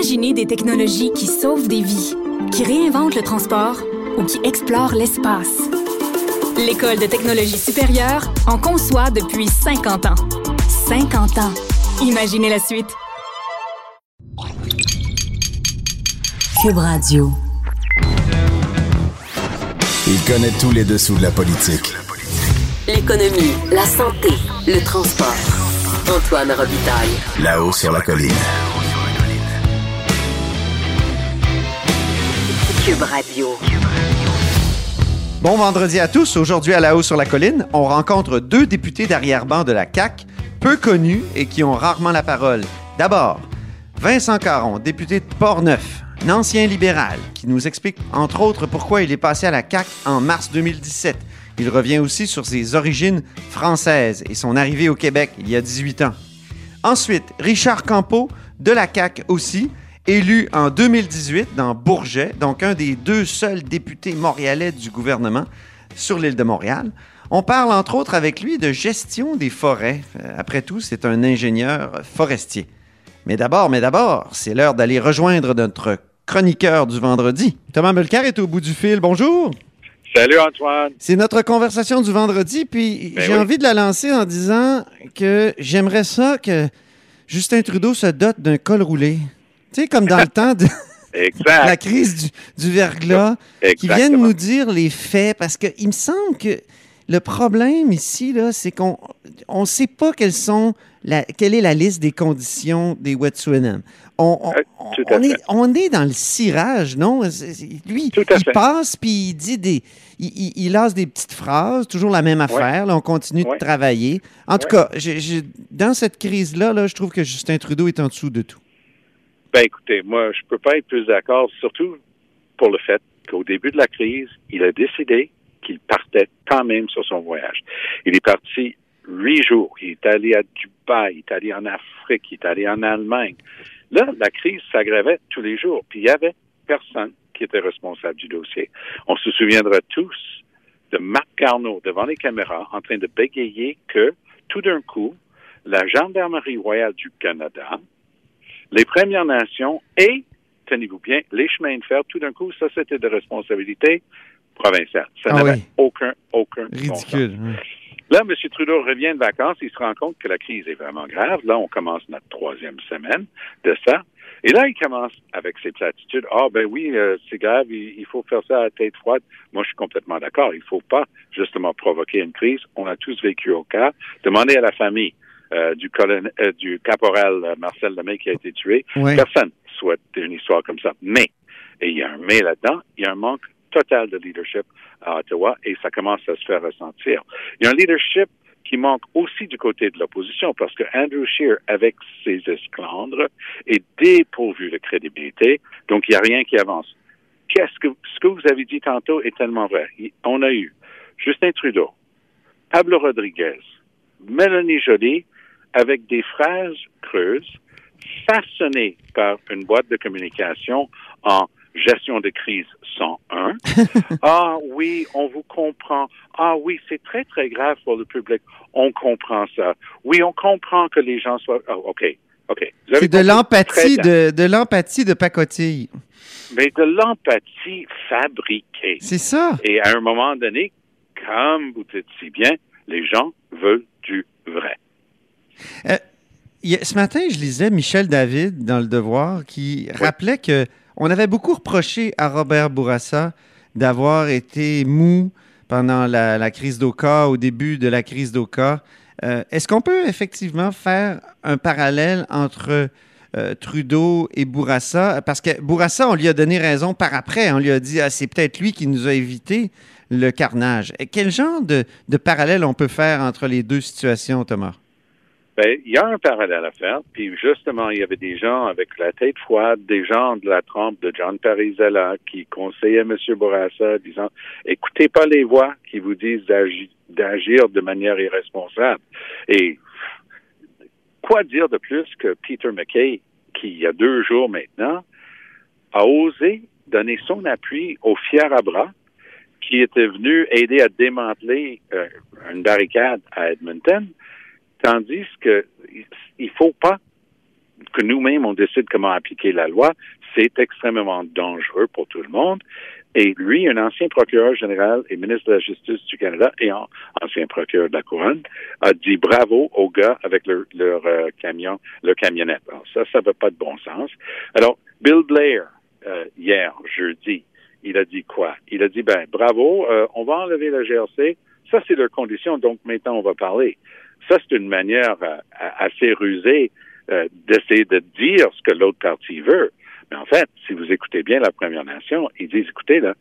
Imaginez des technologies qui sauvent des vies, qui réinventent le transport ou qui explorent l'espace. L'École de technologie supérieure en conçoit depuis 50 ans. 50 ans. Imaginez la suite. Cube Radio. Il connaît tous les dessous de la politique. L'économie, la santé, le transport. Antoine Robitaille. Là-haut sur la colline. Bon vendredi à tous. Aujourd'hui à La Haut sur la Colline, on rencontre deux députés d'arrière-ban de la CAQ, peu connus et qui ont rarement la parole. D'abord, Vincent Caron, député de Portneuf, un ancien libéral, qui nous explique entre autres pourquoi il est passé à la CAQ en mars 2017. Il revient aussi sur ses origines françaises et son arrivée au Québec il y a 18 ans. Ensuite, Richard Campeau, de la CAQ aussi, élu en 2018 dans Bourget, donc un des deux seuls députés montréalais du gouvernement sur l'île de Montréal. On parle entre autres avec lui de gestion des forêts. Euh, Après tout, c'est un ingénieur forestier. Mais d'abord, mais d'abord, c'est l'heure d'aller rejoindre notre chroniqueur du vendredi. Thomas Mulcair est au bout du fil. Bonjour. Salut Antoine. C'est notre conversation du vendredi, puis Ben j'ai oui. envie de la lancer en disant que j'aimerais ça que Justin Trudeau se dote d'un col roulé. Tu sais, comme dans le temps de la crise du, du verglas, qui viennent nous dire les faits, parce qu'il me semble que le problème ici, là, c'est qu'on on sait pas quelles sont la, quelle est la liste des conditions des Wet'suwet'en. On, on, Euh, on est, on est dans le cirage, non? Lui, il fait. passe puis il dit des. Il, il- il lance des petites phrases, toujours la même affaire. là, on continue Ouais. de travailler. En tout cas, dans cette crise-là, là, je trouve que Justin Trudeau est en dessous de tout. Ben écoutez, moi, je peux pas être plus d'accord, surtout pour le fait qu'au début de la crise, il a décidé qu'il partait quand même sur son voyage. Il est parti huit jours. Il est allé à Dubaï, il est allé en Afrique, il est allé en Allemagne. Là, la crise s'aggravait tous les jours, puis il y avait personne qui était responsable du dossier. On se souviendra tous de Marc Garneau devant les caméras en train de bégayer que tout d'un coup, la Gendarmerie royale du Canada, les Premières Nations et, tenez-vous bien, les chemins de fer, tout d'un coup, ça, c'était de responsabilité provinciale. Ça Ah n'avait oui. aucun, aucun bon sens. Ridicule. Là, M. Trudeau revient de vacances, il se rend compte que la crise est vraiment grave. Là, on commence notre troisième semaine de ça. Et là, il commence avec ses platitudes. Ah, ben oui, euh, c'est grave, il, il faut faire ça à tête froide. Moi, je suis complètement d'accord. Il faut pas, justement, provoquer une crise. On a tous vécu au cas. Demandez à la famille euh, du, colonel, euh, du caporal euh, Marcel Lemay qui a été tué. Ouais. Personne souhaite une histoire comme ça. Mais, et il y a un mais là-dedans, il y a un manque total de leadership à Ottawa et ça commence à se faire ressentir. Il y a un leadership qui manque aussi du côté de l'opposition parce que Andrew Scheer, avec ses esclandres, est dépourvu de crédibilité, donc il n'y a rien qui avance. Qu'est-ce que ce que vous avez dit tantôt est tellement vrai. On a eu Justin Trudeau, Pablo Rodriguez, Mélanie Joly, avec des phrases creuses, façonnées par une boîte de communication en gestion de crise 101. ah oui, on vous comprend. Ah oui, c'est très, très grave pour le public. On comprend ça. Oui, on comprend que les gens soient... Ah, OK, OK. C'est de l'empathie de, de l'empathie de pacotille. Mais de l'empathie fabriquée. C'est ça. Et à un moment donné, comme vous dites si bien, les gens veulent du vrai. A- ce matin, je lisais Michel David dans Le Devoir qui rappelait que on avait beaucoup reproché à Robert Bourassa d'avoir été mou pendant la, la crise d'Oka, au début de la crise d'Oka. Euh, Est-ce qu'on peut effectivement faire un parallèle entre euh, Trudeau et Bourassa? Parce que Bourassa, on lui a donné raison par après. On lui a dit, ah, c'est peut-être lui qui nous a évité le carnage. Et Quel genre de, de parallèle on peut faire entre les deux situations, Thomas? Ben, il y a un parallèle à faire. Puis justement, il y avait des gens avec la tête froide, des gens de la trempe de John Parizella qui conseillaient M. Bourassa, disant écoutez pas les voix qui vous disent d'agi- d'agir de manière irresponsable. Et quoi dire de plus que Peter McKay, qui il y a deux jours maintenant, a osé donner son appui au fier à bras qui était venu aider à démanteler euh, une barricade à Edmonton, tandis que il faut pas que nous-mêmes, on décide comment appliquer la loi, c'est extrêmement dangereux pour tout le monde. Et lui, un ancien procureur général et ministre de la Justice du Canada et ancien procureur de la Couronne, a dit bravo aux gars avec leur, euh, camion, leur camionnette. Alors ça, ça veut pas de bon sens. Alors, Bill Blair, euh, hier, jeudi, il a dit quoi? Il a dit, ben, bravo, euh, on va enlever la GRC. Ça, c'est leur condition, donc maintenant, on va parler. Ça, c'est une manière assez rusée d'essayer de dire ce que l'autre partie veut. Mais en fait, si vous écoutez bien la Première Nation, ils disent, écoutez, là,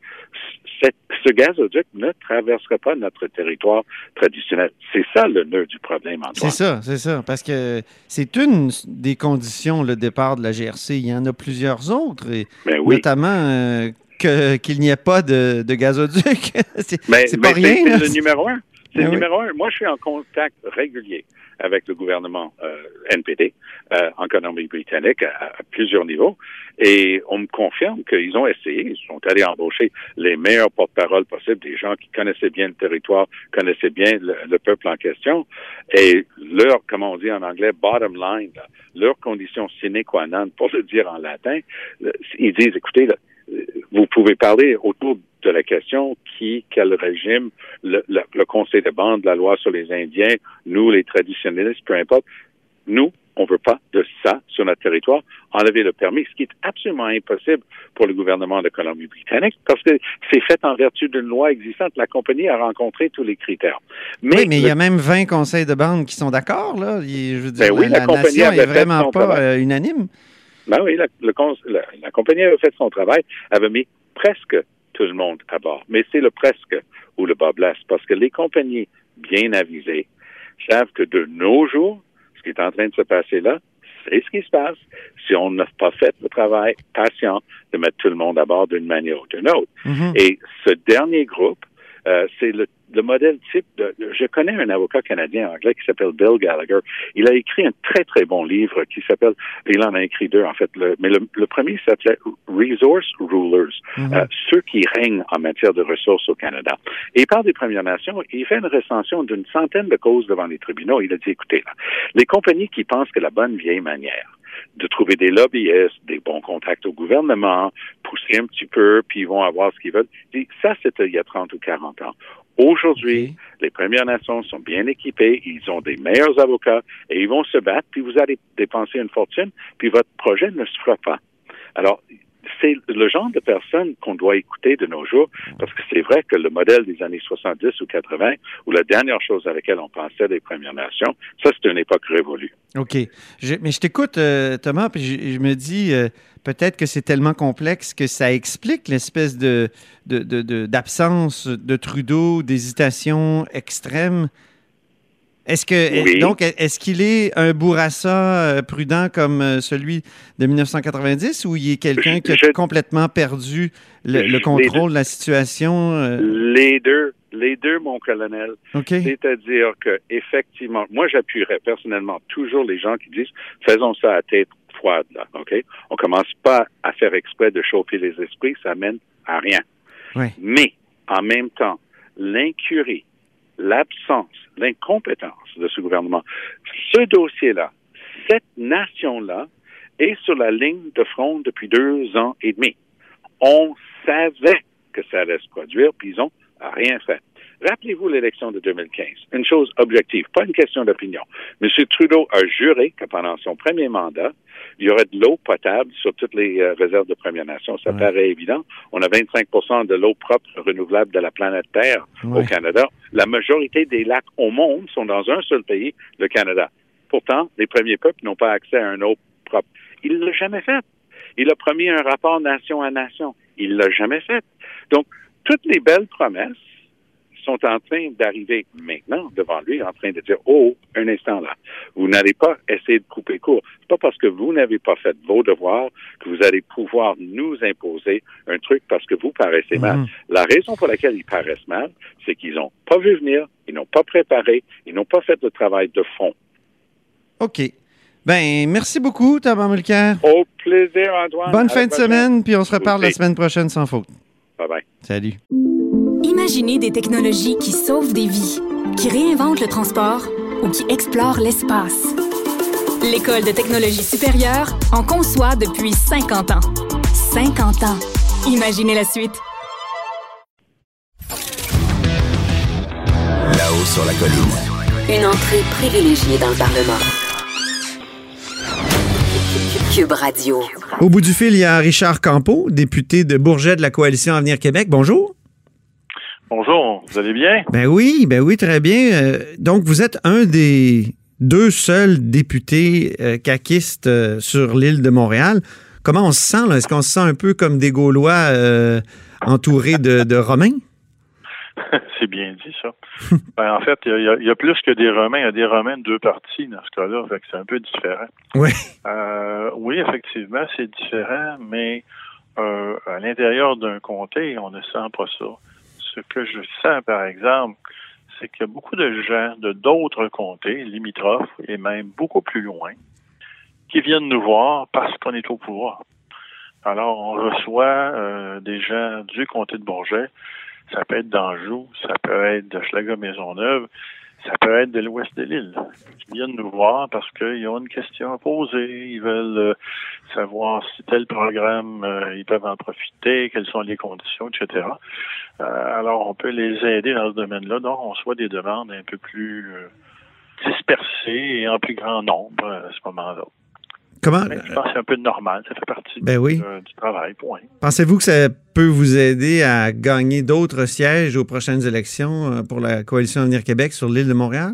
ce gazoduc ne traversera pas notre territoire traditionnel. C'est ça le nœud du problème, Antoine. C'est ça, c'est ça. Parce que c'est une des conditions, le départ de la GRC. Il y en a plusieurs autres, et ben oui. notamment euh, qu'il n'y ait pas de, gazoduc. c'est ben, pas ben, rien. C'est le numéro un. C'est le numéro un. Moi, je suis en contact régulier avec le gouvernement euh, NPD euh, en Colombie-Britannique à, plusieurs niveaux. Et on me confirme qu'ils ont essayé, ils sont allés embaucher les meilleurs porte-parole possibles, des gens qui connaissaient bien le territoire, connaissaient bien le, peuple en question. Et leur, comment on dit en anglais, bottom line, leur condition sine qua non, pour le dire en latin, ils disent, écoutez, vous pouvez parler autour de la question qui, quel régime, le, le, Conseil de bande, la loi sur les Indiens, nous, les traditionnalistes, peu importe, nous, on veut pas de ça sur notre territoire, enlever le permis, ce qui est absolument impossible pour le gouvernement de Colombie-Britannique, parce que c'est fait en vertu d'une loi existante. La compagnie a rencontré tous les critères. Mais oui, mais il y a même 20 conseils de bande qui sont d'accord, là. Je veux dire, ben oui, la, compagnie nation est vraiment pas euh, unanime. Ben oui, la, la, compagnie avait fait son travail, avait mis presque tout le monde à bord. Mais c'est le presque où le bas blesse, parce que les compagnies bien avisées savent que de nos jours, ce qui est en train de se passer là, c'est ce qui se passe si on n'a pas fait le travail patient de mettre tout le monde à bord d'une manière ou d'une autre. Mhm. Et ce dernier groupe, euh, c'est le le modèle type de, je connais un avocat canadien anglais qui s'appelle Bill Gallagher. Il a écrit un très très bon livre qui s'appelle, il en a écrit deux en fait, le, mais le, premier s'appelait Resource Rulers, mhm. euh, ceux qui règnent en matière de ressources au Canada. Et il parle des Premières Nations, il fait une recension d'une centaine de causes devant les tribunaux. Il a dit, écoutez, là, les compagnies qui pensent que la bonne vieille manière de trouver des lobbyistes, des bons contacts au gouvernement, pousser un petit peu, puis ils vont avoir ce qu'ils veulent. Ça, c'était il y a 30 ou 40 ans. Aujourd'hui, les Premières Nations sont bien équipées, ils ont des meilleurs avocats et ils vont se battre, puis vous allez dépenser une fortune, puis votre projet ne se fera pas. Alors, c'est le genre de personnes qu'on doit écouter de nos jours, parce que c'est vrai que le modèle des années 70 ou 80, ou la dernière chose à laquelle on pensait des Premières Nations, ça, c'est une époque révolue. OK. mais je t'écoute, euh, Thomas, puis je, me dis, euh, peut-être que c'est tellement complexe que ça explique l'espèce d'absence de, Trudeau, d'hésitation extrême. Est-ce que donc est-ce qu'il est un bourrassa euh, prudent comme euh, celui de 1990 ou il est quelqu'un qui a complètement perdu le, contrôle de la situation? Euh? Les deux, les deux, mon colonel. C'est-à-dire que effectivement, moi j'appuierais personnellement toujours les gens qui disent faisons ça à tête froide, là, OK? On commence pas à faire exprès de chauffer les esprits, ça mène à rien. Mais, en même temps, l'incurie, l'absence, l'incompétence de ce gouvernement, ce dossier-là, cette nation-là est sur la ligne de front depuis deux ans et demi. On savait que ça allait se produire, puis ils ont rien fait. Rappelez-vous l'élection de 2015. Une chose objective, pas une question d'opinion. M. Trudeau a juré que pendant son premier mandat, il y aurait de l'eau potable sur toutes les euh, réserves de Première Nation. Ça paraît évident. On a 25 de l'eau propre renouvelable de la planète Terre au Canada. La majorité des lacs au monde sont dans un seul pays, le Canada. Pourtant, les premiers peuples n'ont pas accès à un eau propre. Il ne l'a jamais fait. Il a promis un rapport nation à nation. Il l'a jamais fait. Donc, toutes les belles promesses sont en train d'arriver maintenant devant lui, en train de dire Oh, un instant là, vous n'allez pas essayer de couper court. C'est pas parce que vous n'avez pas fait vos devoirs que vous allez pouvoir nous imposer un truc parce que vous paraissez mal. Mhm. La raison pour laquelle ils paraissent mal, c'est qu'ils n'ont pas vu venir, ils n'ont pas préparé, ils n'ont pas fait de travail de fond. OK. Ben, merci beaucoup, Thomas Mulcair. Au plaisir, Antoine. Bonne fin de semaine, puis on se reparle la semaine prochaine sans faute. Bye bye. Salut. Imaginez des technologies qui sauvent des vies, qui réinventent le transport ou qui explorent l'espace. L'École de technologie supérieure en conçoit depuis 50 ans. 50 ans. Imaginez la suite. Là-haut sur la colline. Une entrée privilégiée dans le Parlement. Cube Radio. Au bout du fil, il y a Richard Campeau, député de Bourget de la Coalition Avenir Québec. Bonjour. Bonjour, vous allez bien? Ben oui, ben oui, très bien. Euh, donc, vous êtes un des deux seuls députés euh, caquistes euh, sur l'île de Montréal. Comment on se sent? là? Est-ce qu'on se sent un peu comme des Gaulois euh, entourés de, de Romains? C'est bien dit, ça. Ben, en fait, il y, a- il y a plus que des Romains. Il y a des Romains de deux parties dans ce cas-là, fait que c'est un peu différent. Oui. Oui, effectivement, c'est différent, mais euh, à l'intérieur d'un comté, on ne sent pas ça. Ce que je sens, par exemple, c'est qu'il y a beaucoup de gens de d'autres comtés, limitrophes, et même beaucoup plus loin, qui viennent nous voir parce qu'on est au pouvoir. Alors, on reçoit euh, des gens du comté de Bourget, ça peut être d'Anjou, ça peut être de Schlager-Maisonneuve, ça peut être de l'ouest de l'île. Ils viennent nous voir parce qu'ils ont une question à poser. Ils veulent euh, savoir si tel programme, euh, ils peuvent en profiter, quelles sont les conditions, etc. Euh, alors, on peut les aider dans ce domaine-là. Donc, on reçoit des demandes un peu plus dispersées et en plus grand nombre à ce moment-là. Comment? Mais je pense que c'est un peu normal. Ça fait partie Ben oui. du travail, point. Pensez-vous que ça peut vous aider à gagner d'autres sièges aux prochaines élections euh, pour la Coalition Avenir Québec sur l'île de Montréal?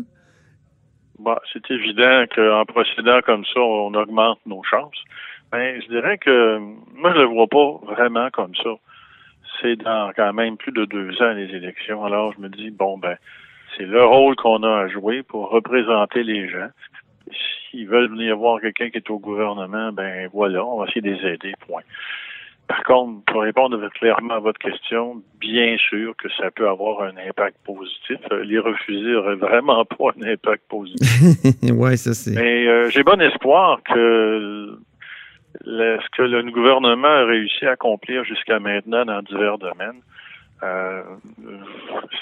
Bah, c'est évident qu'en procédant comme ça, on augmente nos chances. Mais je dirais que moi, je le vois pas vraiment comme ça. C'est dans quand même plus de deux ans les élections. Alors, je me dis, bon, ben, c'est le rôle qu'on a à jouer pour représenter les gens. S'ils veulent venir voir quelqu'un qui est au gouvernement, ben voilà, on va essayer de les aider, point. Par contre, pour répondre clairement à votre question, bien sûr que ça peut avoir un impact positif. Euh, Les refuser aurait vraiment pas un impact positif. oui, ça c'est. Mais euh, j'ai bon espoir que le- ce que le gouvernement a réussi à accomplir jusqu'à maintenant dans divers domaines euh,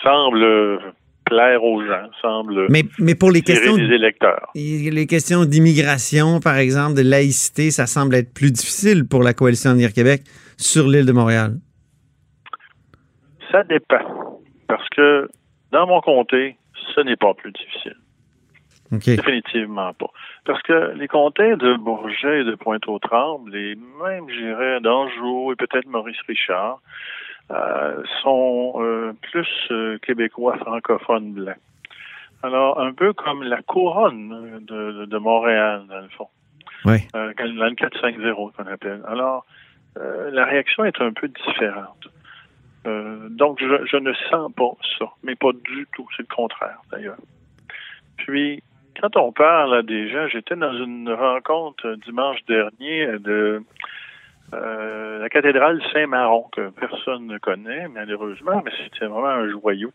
semble plaire aux gens, semble Mais, mais pour les questions, des électeurs. les questions d'immigration, par exemple, de laïcité, ça semble être plus difficile pour la Coalition Avenir Québec sur l'île de Montréal. Ça dépend. Parce que dans mon comté, ce n'est pas plus difficile. Définitivement pas. Parce que les comtés de Bourget et de Pointe-aux-Trembles, et même, je dirais, d'Anjou et peut-être Maurice Richard, euh, sont euh, plus euh, québécois francophones blancs. Alors, un peu comme la couronne de, Montréal, dans le fond. Oui. Dans le 4-5-0 qu'on appelle. Alors, euh, la réaction est un peu différente. Donc, je, je ne sens pas ça, mais pas du tout. C'est le contraire, d'ailleurs. Puis, quand on parle à des gens, j'étais dans une rencontre dimanche dernier de euh, la cathédrale Saint-Maron, que personne ne connaît, malheureusement, mais c'était vraiment un joyau,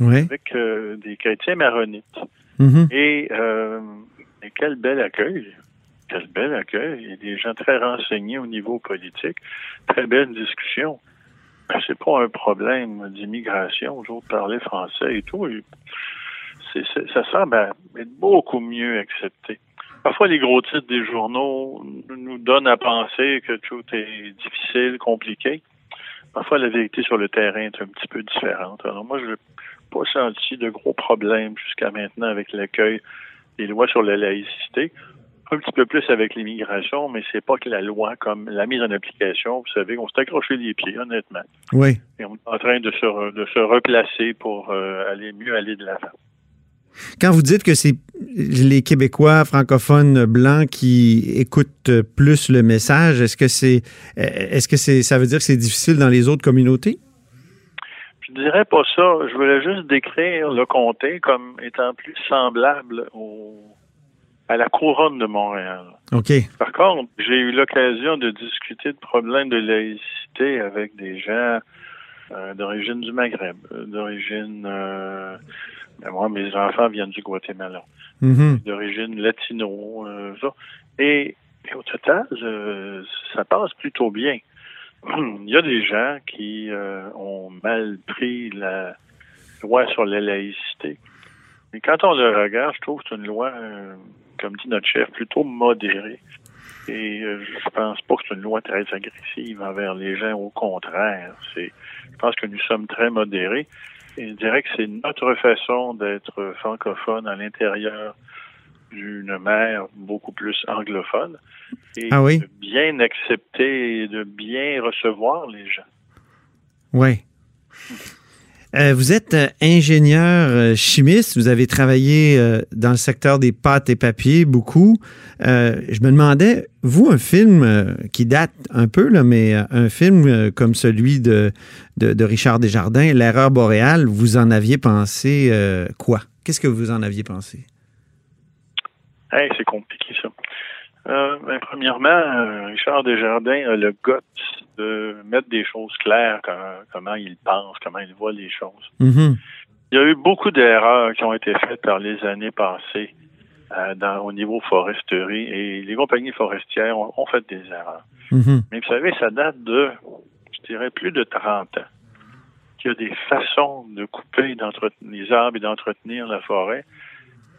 Oui. avec euh, des chrétiens maronites. Mhm. Et, euh, et quel bel accueil. Quel bel accueil. Il y a des gens très renseignés au niveau politique. Très belle discussion. Ben, c'est pas un problème d'immigration. Autres parlaient français et tout. Et ça semble être beaucoup mieux accepté. Parfois, les gros titres des journaux nous donnent à penser que tout est difficile, compliqué. Parfois, la vérité sur le terrain est un petit peu différente. Alors, moi, je n'ai pas senti de gros problèmes jusqu'à maintenant avec l'accueil des lois sur la laïcité. Un petit peu plus avec l'immigration, mais c'est pas que la loi comme la mise en application. Vous savez, on s'est accroché les pieds, honnêtement. Oui. Et on est en train de se, re- de se replacer pour euh, aller mieux aller de l'avant. Quand vous dites que c'est les Québécois francophones blancs qui écoutent plus le message, est-ce que c'est est-ce que c'est ça veut dire que c'est difficile dans les autres communautés? Je dirais pas ça. Je voulais juste décrire le comté comme étant plus semblable au, à la couronne de Montréal. OK. Par contre, j'ai eu l'occasion de discuter de problèmes de laïcité avec des gens euh, d'origine du Maghreb, euh, d'origine... euh, ben, moi, mes enfants viennent du Guatemala, Mhm. d'origine latino, euh, ça. Et, et au total, ça passe plutôt bien. Il y a des gens qui euh, ont mal pris la loi sur la laïcité. Et quand on le regarde, je trouve que c'est une loi comme dit notre chef, plutôt modérée. Et euh, je pense pas que c'est une loi très agressive envers les gens. Au contraire, c'est, je pense que nous sommes très modérés. Et je dirais que c'est notre façon d'être francophone à l'intérieur d'une mer beaucoup plus anglophone et Ah oui? de bien accepter et de bien recevoir les gens. Oui. Euh, vous êtes euh, ingénieur euh, chimiste, vous avez travaillé dans le secteur des pâtes et papiers beaucoup. Je me demandais, vous, un film qui date un peu, là, mais un film comme celui de, de, de Richard Desjardins, L'erreur boréale, vous en aviez pensé quoi? Qu'est-ce que vous en aviez pensé? Hey, c'est compliqué ça. Euh, ben, premièrement, euh, Richard Desjardins a le goût de mettre des choses claires, comment, comment il pense, comment il voit les choses. Mhm. Il y a eu beaucoup d'erreurs qui ont été faites par les années passées euh, dans, au niveau foresterie et les compagnies forestières ont, ont fait des erreurs. Mhm. Mais vous savez, ça date de, je dirais, plus de 30 ans. Qu'il y a des façons de couper les arbres et d'entretenir la forêt.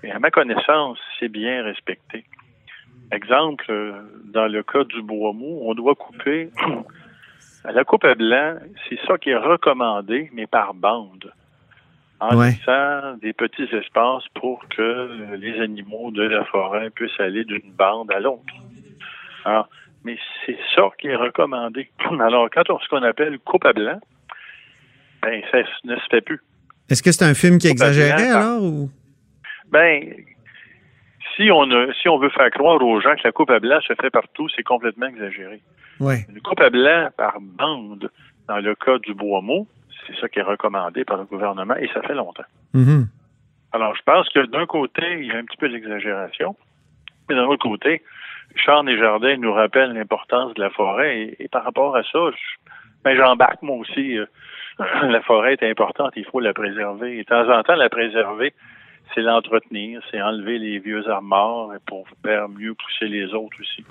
Et à ma connaissance, c'est bien respecté. Exemple, euh, dans le cas du bois mou, on doit couper la coupe à blanc, c'est ça qui est recommandé, mais par bande. En Ouais. laissant des petits espaces pour que les animaux de la forêt puissent aller d'une bande à l'autre. Alors, mais c'est ça qui est recommandé. Alors, quand on ce qu'on appelle coupe à blanc, ben, ça ne se fait plus. Est-ce que c'est un film qui exagérait alors? Ou? Ben, si on a, si on veut faire croire aux gens que la coupe à blanc se fait partout, c'est complètement exagéré. Une coupe à blanc par bande, dans le cas du bois mou, c'est ça qui est recommandé par le gouvernement et ça fait longtemps. Mhm. Alors, je pense que d'un côté, il y a un petit peu d'exagération, mais d'un autre côté, Charles Desjardins nous rappelle l'importance de la forêt et, et par rapport à ça, je- ben, j'embarque moi aussi. euh, la forêt est importante, il faut la préserver. Et de temps en temps, la préserver, c'est l'entretenir, c'est enlever les vieux et pour faire mieux pousser les autres aussi.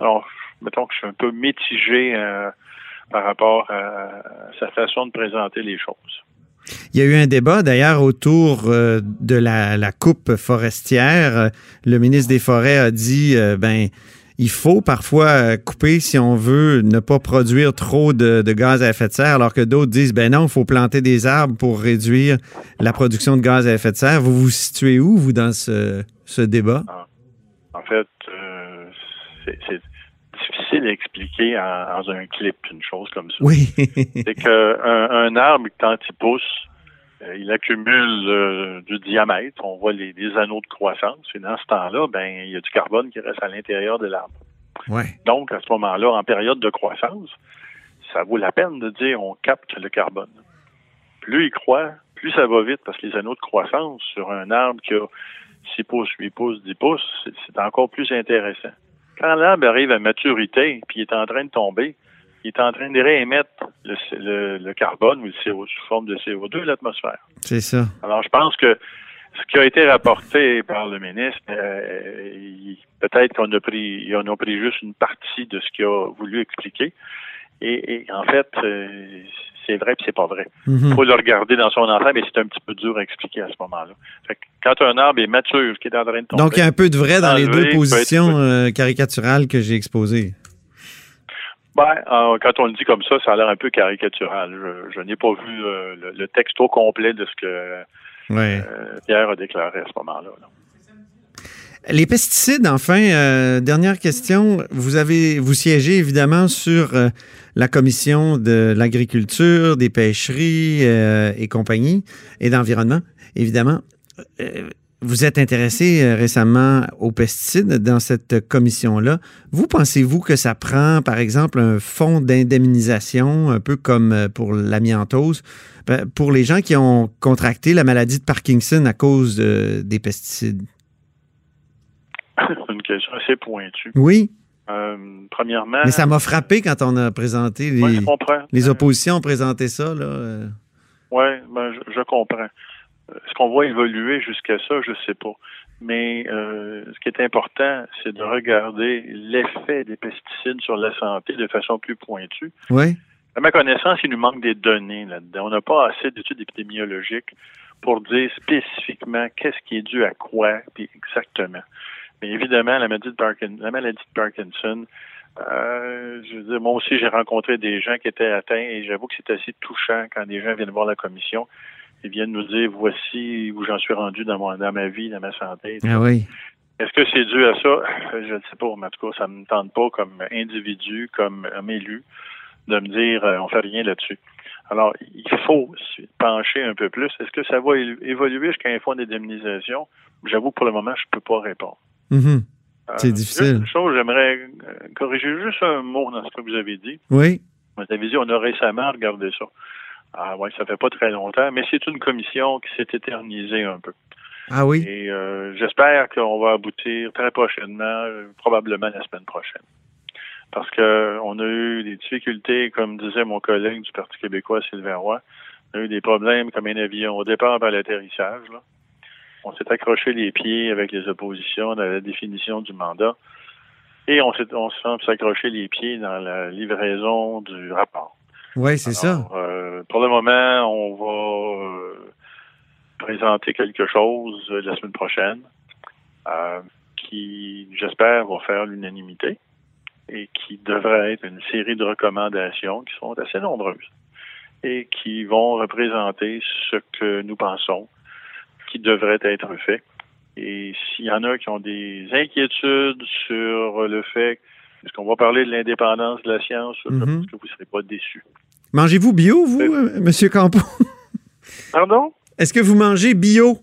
Alors, mettons que je suis un peu mitigé euh, par rapport à sa façon de présenter les choses. Il y a eu un débat d'ailleurs autour euh, de la, coupe forestière. Le ministre des Forêts a dit euh, ben il faut parfois euh, couper si on veut ne pas produire trop de, de gaz à effet de serre, alors que d'autres disent ben non, il faut planter des arbres pour réduire la production de gaz à effet de serre. Vous vous situez où, vous, dans ce, ce débat? En fait, euh, c'est difficile à expliquer en, en un clip une chose comme ça. Oui. C'est qu'un un arbre, quand il pousse, il accumule euh, du diamètre. On voit les, les anneaux de croissance. Et dans ce temps-là, ben, il y a du carbone qui reste à l'intérieur de l'arbre. ouais. Donc, à ce moment-là, en période de croissance, ça vaut la peine de dire on capte le carbone. Plus il croît, plus ça va vite parce que les anneaux de croissance sur un arbre qui a 6 pouces, 8 pouces, 10 pouces, c'est- c'est encore plus intéressant. Quand l'arbre arrive à maturité, puis il est en train de tomber, il est en train de réémettre le, le- le carbone ou le CO sous forme de CO2 de l'atmosphère. C'est ça. Alors, je pense que ce qui a été rapporté par le ministre, euh, peut-être qu'on a pris, on a pris juste une partie de ce qu'il a voulu expliquer. Et, et en fait, euh, c'est vrai puis c'est pas vrai. Mhm. Il faut le regarder dans son ensemble, mais c'est un petit peu dur à expliquer à ce moment-là. Quand un arbre est mature, qui est en train de tomber, Donc, il y a un peu de vrai dans les deux positions euh, caricaturales que j'ai exposées. Ben, euh, quand on le dit comme ça, ça a l'air un peu caricatural. Je, je n'ai pas vu euh, le, le texte au complet de ce que Ouais. euh, Pierre a déclaré à ce moment-là. là. Les pesticides, enfin, euh, dernière question. Vous avez, vous siégez évidemment sur euh, la commission de l'agriculture, des pêcheries euh, et compagnie, et d'environnement, évidemment. Vous êtes intéressé euh, récemment aux pesticides dans cette commission-là. Vous pensez-vous que ça prend, par exemple, un fonds d'indemnisation, un peu comme euh, pour l'amiantose, ben, pour les gens qui ont contracté la maladie de Parkinson à cause de- des pesticides? C'est une question assez pointue. Oui, Euh, premièrement, mais ça m'a frappé quand on a présenté les, Ouais, les oppositions ont présenté ça. Là. Oui, ben, je, je comprends. Est-ce qu'on va évoluer jusqu'à ça? Je sais pas. Mais euh, ce qui est important, c'est de regarder l'effet des pesticides sur la santé de façon plus pointue. Oui, À ma connaissance, il nous manque des données là-dedans. On n'a pas assez d'études épidémiologiques pour dire spécifiquement qu'est-ce qui est dû à quoi, puis exactement. Mais évidemment, la maladie de, Parkin, la maladie de Parkinson, euh, je veux dire, moi aussi, j'ai rencontré des gens qui étaient atteints et j'avoue que c'est assez touchant quand des gens viennent voir la commission et viennent nous dire voici où j'en suis rendu dans, mon, dans ma vie, dans ma santé. Ah oui. Est-ce que c'est dû à ça? Je ne sais pas, mais en tout cas, ça ne me tente pas comme individu, comme homme élu, de me dire euh, on fait rien là-dessus. Alors, il faut se pencher un peu plus. Est-ce que ça va évoluer jusqu'à un fonds d'indemnisation? J'avoue que pour le moment, je ne peux pas répondre. Mhm. C'est Euh, difficile. Une chose, j'aimerais euh, corriger juste un mot dans ce que vous avez dit. Oui. Vous avez dit, on a récemment regardé ça. Ah ouais, ça fait pas très longtemps, mais c'est une commission qui s'est éternisée un peu. Ah oui? Et euh, j'espère qu'on va aboutir très prochainement, euh, probablement la semaine prochaine. Parce que on a eu des difficultés, comme disait mon collègue du Parti québécois, Sylvain Roy. On a eu des problèmes comme un avion au départ par l'atterrissage. là. On s'est accroché les pieds avec les oppositions dans la définition du mandat. Et on s'est on s'est s'accrocher les pieds dans la livraison du rapport. Oui, c'est ça. Euh, pour le moment, on va euh, présenter quelque chose euh, la semaine prochaine qui, j'espère, va faire l'unanimité et qui devrait être une série de recommandations qui sont assez nombreuses et qui vont représenter ce que nous pensons qui devrait être fait. Et s'il y en a qui ont des inquiétudes sur le fait, est-ce qu'on va parler de l'indépendance de la science, je Mhm. pense que vous ne serez pas déçus? Mangez-vous bio, vous, euh, Monsieur Campo? Pardon? Est-ce que vous mangez bio?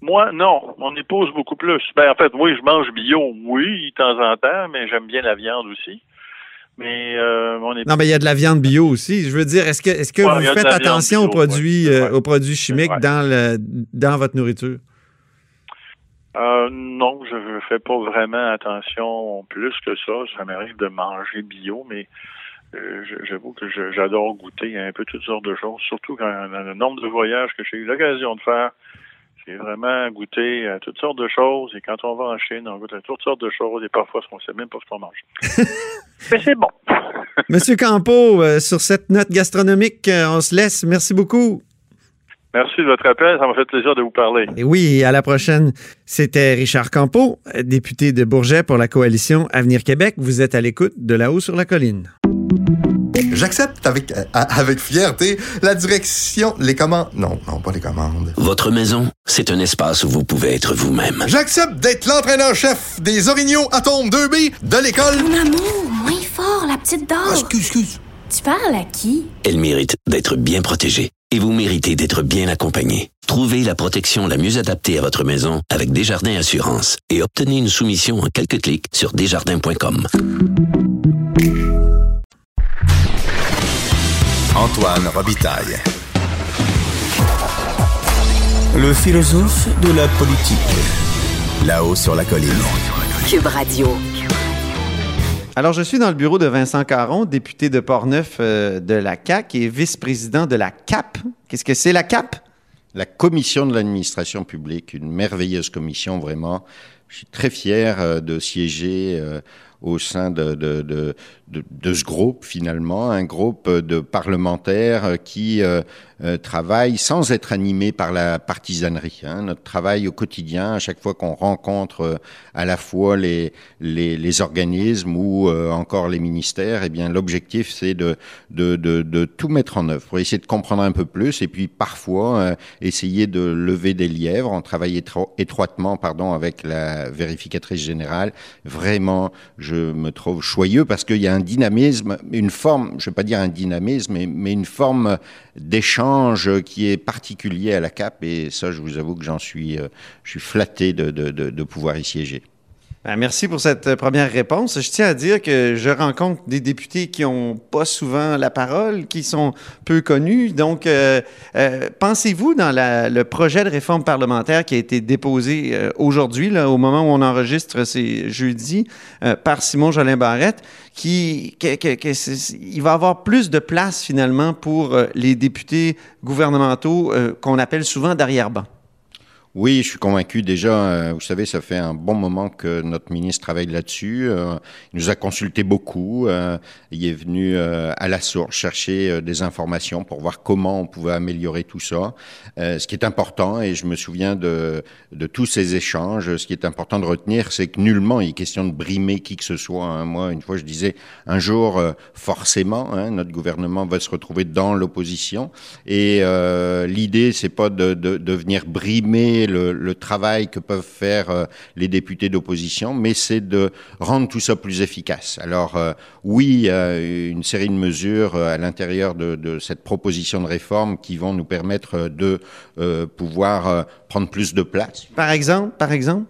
Moi, non. Mon épouse, beaucoup plus. Ben, en fait, oui, je mange bio, oui, de temps en temps, mais j'aime bien la viande aussi. Mais euh, mon épouse... Non, mais il y a de la viande bio aussi. Je veux dire, est-ce que, est-ce que Ouais, vous faites attention bio, aux produits, ouais, euh, vrai. aux produits chimiques vrai. dans, le, dans votre nourriture? Euh, non, je ne fais pas vraiment attention plus que ça. Ça m'arrive de manger bio, mais euh, je- j'avoue que j'adore goûter à un peu toutes sortes de choses, surtout quand dans le nombre de voyages que j'ai eu l'occasion de faire. J'ai vraiment goûté à toutes sortes de choses et quand on va en Chine, on goûte à toutes sortes de choses et parfois on ne sait même pas ce qu'on mange. mais c'est bon. Monsieur Campo, euh, sur cette note gastronomique, euh, on se laisse. Merci beaucoup. Merci de votre appel. Ça m'a fait plaisir de vous parler. Et oui, à la prochaine. C'était Richard Campo, euh, député de Bourget pour la coalition Avenir Québec. Vous êtes à l'écoute de là-haut sur la colline. J'accepte avec, euh, avec fierté la direction, les commandes. Non, non, pas les commandes. Votre maison, c'est un espace où vous pouvez être vous-même. J'accepte d'être l'entraîneur-chef des Orignaux Atomes 2B de l'école. Mon amour, moins fort, la petite dame. Ah, excuse, excuse. Tu parles à qui? Elle mérite d'être bien protégée. Et vous méritez d'être bien accompagné. Trouvez la protection la mieux adaptée à votre maison avec Desjardins Assurance et obtenez une soumission en quelques clics sur desjardins.com. Antoine Robitaille. Le philosophe de la politique. Là-haut sur la colline. Cube Radio. Alors, je suis dans le bureau de Vincent Caron, député de Portneuf euh, de la CAQ et vice-président de la CAP. Qu'est-ce que c'est la CAP? La commission de l'administration publique, une merveilleuse commission, vraiment. Je suis très fier euh, de siéger euh, au sein de, ce groupe, finalement, un groupe de parlementaires euh, qui euh, euh, travaillent sans être animés par la partisanerie. Hein. Notre travail au quotidien, à chaque fois qu'on rencontre à la fois les, les, organismes ou encore les ministères, eh bien, l'objectif, c'est de, de, de, tout mettre en œuvre pour essayer de comprendre un peu plus et puis parfois essayer de lever des lièvres. On travaille étro- étroitement pardon, avec la vérificatrice générale. Vraiment, me trouve choyeux parce qu'il y a un dynamisme, une forme, je ne vais pas dire un dynamisme, mais, une forme d'échange qui est particulier à la CAP et ça, je vous avoue que j'en suis, euh, je suis flatté de pouvoir y siéger. Ben, merci pour cette euh, première réponse. Je tiens à dire que je rencontre des députés qui ont pas souvent la parole, qui sont peu connus. Donc, euh, euh, pensez-vous dans la- le projet de réforme parlementaire qui a été déposé euh, aujourd'hui, là, au moment où on enregistre, c'est jeudi, par Simon Jolin Barrette, qui, que, que- il va avoir plus de place finalement pour les députés gouvernementaux qu'on appelle souvent d'arrière-ban? Oui, je suis convaincu déjà. euh, vous savez, ça fait un bon moment que notre ministre travaille là-dessus. Euh, il nous a consulté beaucoup. euh, il est venu à la source chercher des informations pour voir comment on pouvait améliorer tout ça. Ce qui est important, et je me souviens de, tous ces échanges, ce qui est important de retenir, c'est que nullement il est question de brimer qui que ce soit. hein. Moi, une fois, je disais, un jour, forcément, hein, notre gouvernement va se retrouver dans l'opposition. Et l'idée, c'est pas de venir brimer le, le travail que peuvent faire euh, les députés d'opposition, mais c'est de rendre tout ça plus efficace. Alors euh, oui, une série de mesures euh, à l'intérieur de, de cette proposition de réforme qui vont nous permettre de pouvoir prendre plus de place. Par exemple, par exemple?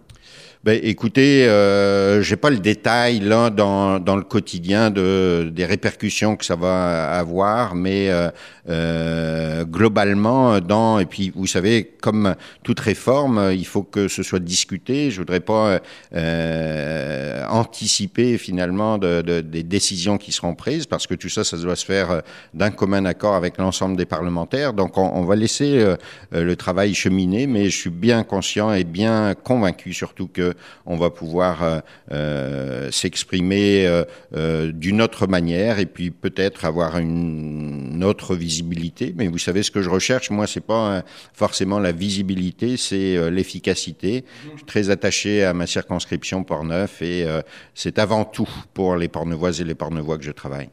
Ben, écoutez, euh, j'ai pas le détail là dans, dans le quotidien de des répercussions que ça va avoir, mais euh, euh, globalement, dans et puis vous savez, comme toute réforme, il faut que ce soit discuté. Je voudrais pas euh, anticiper finalement de, de- des décisions qui seront prises parce que tout ça, ça doit se faire euh, d'un commun accord avec l'ensemble des parlementaires. Donc, on, va laisser euh, euh, le travail cheminer, mais je suis bien conscient et bien convaincu surtout que on va pouvoir euh, euh, s'exprimer euh, euh, d'une autre manière et puis peut-être avoir une, une autre visibilité. Mais vous savez ce que je recherche, moi, c'est pas forcément la visibilité, c'est euh, l'efficacité. Je suis très attaché à ma circonscription Portneuf et euh, c'est avant tout pour les Portneuvoises et les Portnevois que je travaille.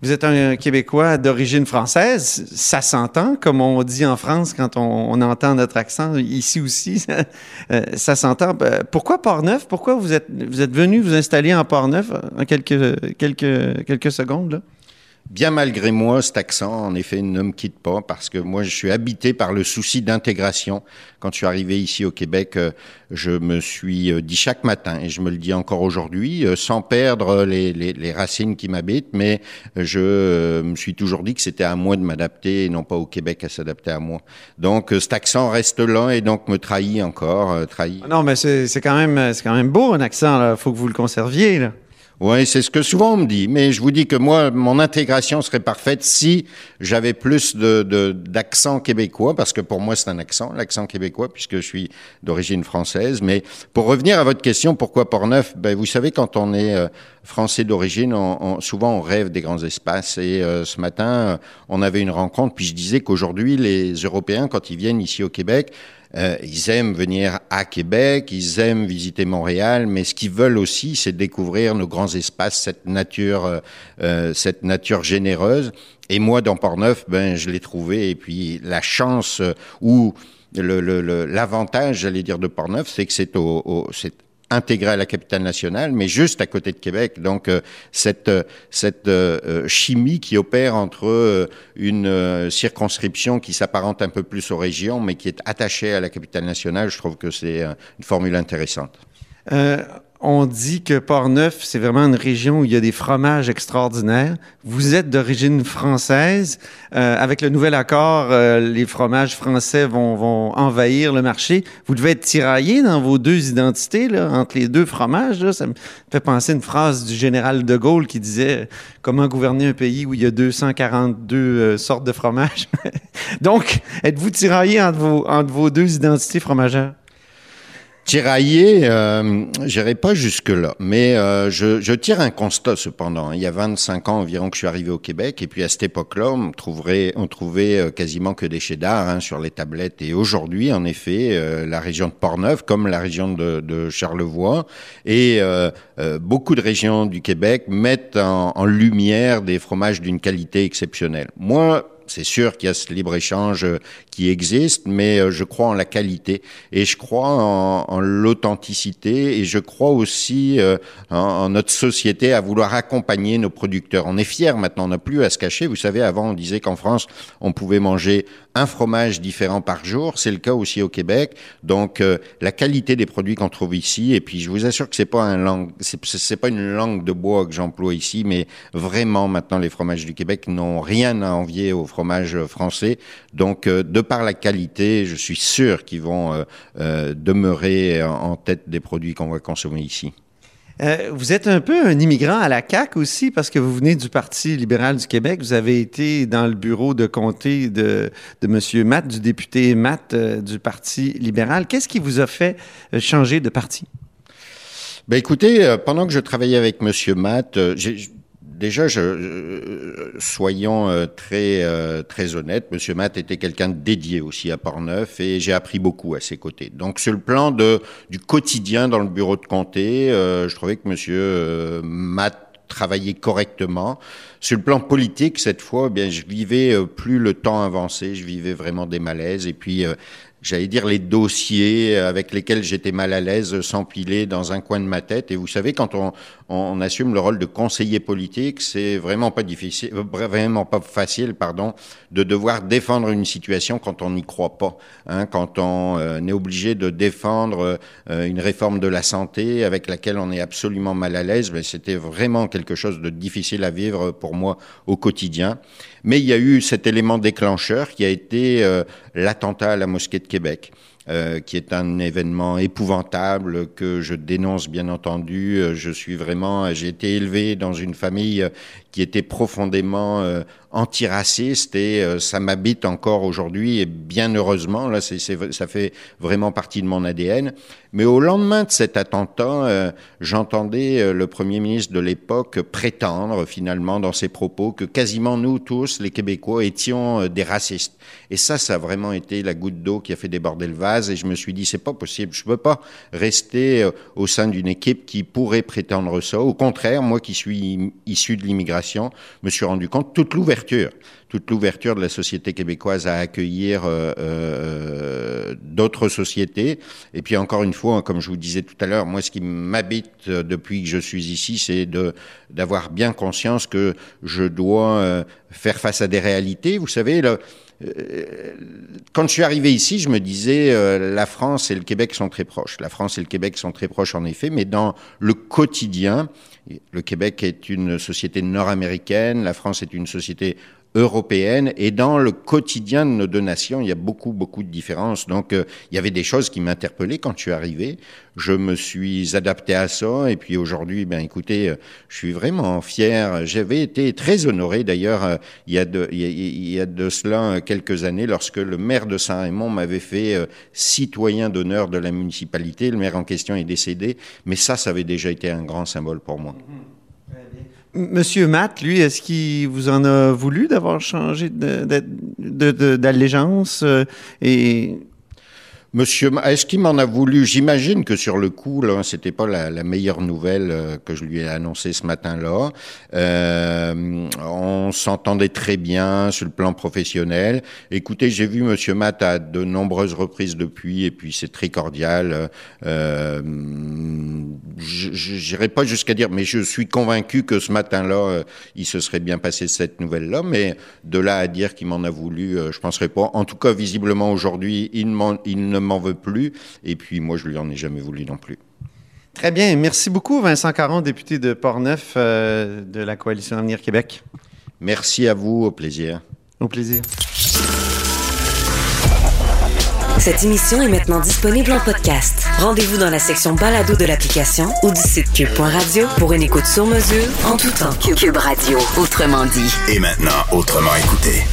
Vous êtes un Québécois d'origine française. Ça s'entend, comme on dit en France quand on, entend notre accent. Ici aussi, ça, euh, ça s'entend. Pourquoi Port-Neuf? Pourquoi vous êtes, vous êtes venu vous installer en Port-Neuf en quelques, quelques, quelques secondes? Là? Bien malgré moi, cet accent, en effet, ne me quitte pas parce que moi, je suis habité par le souci d'intégration. Quand je suis arrivé ici au Québec, euh, je me suis euh, dit chaque matin, et je me le dis encore aujourd'hui, euh, sans perdre les, racines qui m'habitent, mais je me suis toujours dit que c'était à moi de m'adapter et non pas au Québec à s'adapter à moi. Donc, cet accent reste là et donc me trahit encore, trahit. Non, mais c'est quand même, c'est quand même beau un accent. Il faut que vous le conserviez. Là. Oui, c'est ce que souvent on me dit. Mais je vous dis que moi, mon intégration serait parfaite si j'avais plus de, d'accent québécois, parce que pour moi c'est un accent, l'accent québécois, puisque je suis d'origine française. Mais pour revenir à votre question, pourquoi Portneuf? Ben, vous savez, quand on est euh, français d'origine, on, on- souvent on rêve des grands espaces. Et euh, ce matin, euh, on avait une rencontre, puis je disais qu'aujourd'hui, les Européens, quand ils viennent ici au Québec, euh, ils aiment venir à Québec, ils aiment visiter Montréal, mais ce qu'ils veulent aussi, c'est découvrir nos grands espaces, cette nature, euh, euh, cette nature généreuse. Et moi, dans Portneuf, ben, je l'ai trouvé. Et puis, la chance euh, ou le- le- le- l'avantage, j'allais dire, de Portneuf, c'est que c'est au, au- c'est intégré à la capitale nationale, mais juste à côté de Québec. Donc euh, cette euh, cette euh, euh, chimie qui opère entre euh, une circonscription qui s'apparente un peu plus aux régions, mais qui est attachée à la capitale nationale, je trouve que c'est une formule intéressante. On dit que Port-Neuf, c'est vraiment une région où il y a des fromages extraordinaires. Vous êtes d'origine française. Euh, avec le nouvel accord, euh, les fromages français vont, vont envahir le marché. Vous devez être tiraillé dans vos deux identités, là, entre les deux fromages. Là. Ça me fait penser à une phrase du général de Gaulle qui disait Comment gouverner un pays où il y a 242 euh, sortes de fromages Donc, êtes-vous tiraillé entre vos, entre vos deux identités fromagères? Tiraillé, euh, j'irai pas jusque-là, mais euh, je, je tire un constat cependant. Il y a 25 ans environ que je suis arrivé au Québec, et puis à cette époque-là, on trouverait, on trouvait euh, quasiment que des cheddar hein, sur les tablettes. Et aujourd'hui, en effet, euh, la région de Portneuf, comme la région de, de Charlevoix, et euh, euh, beaucoup de régions du Québec mettent en, en lumière des fromages d'une qualité exceptionnelle. Moi, c'est sûr qu'il y a ce libre-échange euh, qui existe, mais euh, je crois en la qualité et je crois en, en l'authenticité et je crois aussi euh, en, notre société à vouloir accompagner nos producteurs. On est fiers maintenant, on n'a plus à se cacher. Vous savez, avant on disait qu'en France, on pouvait manger un fromage différent par jour. C'est le cas aussi au Québec. Donc la qualité des produits qu'on trouve ici, et puis je vous assure que c'est pas un c'est pas une langue de bois que j'emploie ici, mais vraiment maintenant les fromages du Québec n'ont rien à envier aux fromages français. Donc euh, de par la qualité, je suis sûr qu'ils vont euh, euh, demeurer en tête des produits qu'on va consommer ici. Euh, vous êtes un peu un immigrant à la CAQ aussi parce que vous venez du Parti libéral du Québec. Vous avez été dans le bureau de comté de, de M. Matt, du député Matt euh, du Parti libéral. Qu'est-ce qui vous a fait changer de parti? Ben écoutez, pendant que je travaillais avec M. Matt, j'ai déjà, je, euh, soyons euh, très euh, très honnêtes, Monsieur Matt était quelqu'un de dédié aussi à Portneuf et j'ai appris beaucoup à ses côtés. Donc sur le plan de du quotidien dans le bureau de comté, je trouvais que Monsieur Matt travaillait correctement. Sur le plan politique, cette fois, eh bien, je vivais plus le temps avancé, je vivais vraiment des malaises et puis j'allais dire, les dossiers avec lesquels j'étais mal à l'aise s'empilaient dans un coin de ma tête. Et vous savez, quand on, on assume le rôle de conseiller politique, c'est vraiment pas difficile, vraiment pas facile, pardon, de devoir défendre une situation quand on n'y croit pas. Hein, quand on euh, est obligé de défendre euh, une réforme de la santé avec laquelle on est absolument mal à l'aise, ben, c'était vraiment quelque chose de difficile à vivre pour moi au quotidien. Mais il y a eu cet élément déclencheur qui a été euh, l'attentat à la mosquée Québec. Euh, qui est un événement épouvantable que je dénonce bien entendu. Euh, Je suis vraiment, j'ai été élevé dans une famille euh, qui était profondément euh, antiraciste et euh, ça m'habite encore aujourd'hui et bien heureusement là ça fait vraiment partie de mon ADN. Mais au lendemain de cet attentat, euh, j'entendais euh, le premier ministre de l'époque prétendre finalement dans ses propos que quasiment nous tous les Québécois étions euh, des racistes. Et ça, ça a vraiment été la goutte d'eau qui a fait déborder le vase et je me suis dit c'est pas possible, je peux pas rester euh, au sein d'une équipe qui pourrait prétendre ça. Au contraire, moi qui suis issu de l'immigration, me suis rendu compte toute l'ouverture, toute l'ouverture de la société québécoise à accueillir euh, euh, d'autres sociétés. Et puis encore une fois, comme je vous disais tout à l'heure, moi ce qui m'habite depuis que je suis ici, c'est de d'avoir bien conscience que je dois faire face à des réalités. Vous savez, le, quand je suis arrivé ici, je me disais euh, la France et le Québec sont très proches. La France et le Québec sont très proches en effet, mais dans le quotidien, le Québec est une société nord-américaine, la France est une société européenne et dans le quotidien de nos deux nations, il y a beaucoup beaucoup de différences. Donc euh, il y avait des choses qui m'interpellaient quand je suis arrivé. Je me suis adapté à ça et puis aujourd'hui, ben écoutez, euh, je suis vraiment fier. J'avais été très honoré d'ailleurs euh, il y a de cela quelques années lorsque le maire de Saint-Raymond m'avait fait citoyen d'honneur de la municipalité. Le maire en question est décédé, mais ça, ça avait déjà été un grand symbole pour moi. Monsieur Matt, lui, est-ce qu'il vous en a voulu d'avoir changé d'allégeance euh, et Monsieur, est-ce qu'il m'en a voulu? J'imagine que sur le coup, là, c'était pas la, meilleure nouvelle euh, que je lui ai annoncée ce matin-là. Euh, on s'entendait très bien sur le plan professionnel. Écoutez, j'ai vu Monsieur Matt à de nombreuses reprises depuis, et puis c'est très cordial. Euh, je J'irai pas jusqu'à dire, mais je suis convaincu que ce matin-là, euh, il se serait bien passé cette nouvelle-là. Mais de là à dire qu'il m'en a voulu, euh, je penserais pas. En tout cas, visiblement aujourd'hui, il, il ne m'en veut plus. Et puis moi, je lui en ai jamais voulu non plus. Très bien. Merci beaucoup, Vincent Caron, député de Portneuf euh, de la Coalition Avenir Québec. Merci à vous, au plaisir. Au plaisir. Cette émission est maintenant disponible en podcast. Rendez-vous dans la section balado de l'application ou du site cube.radio pour une écoute sur mesure en tout temps. Cube Radio, autrement dit. Et maintenant, autrement écouté.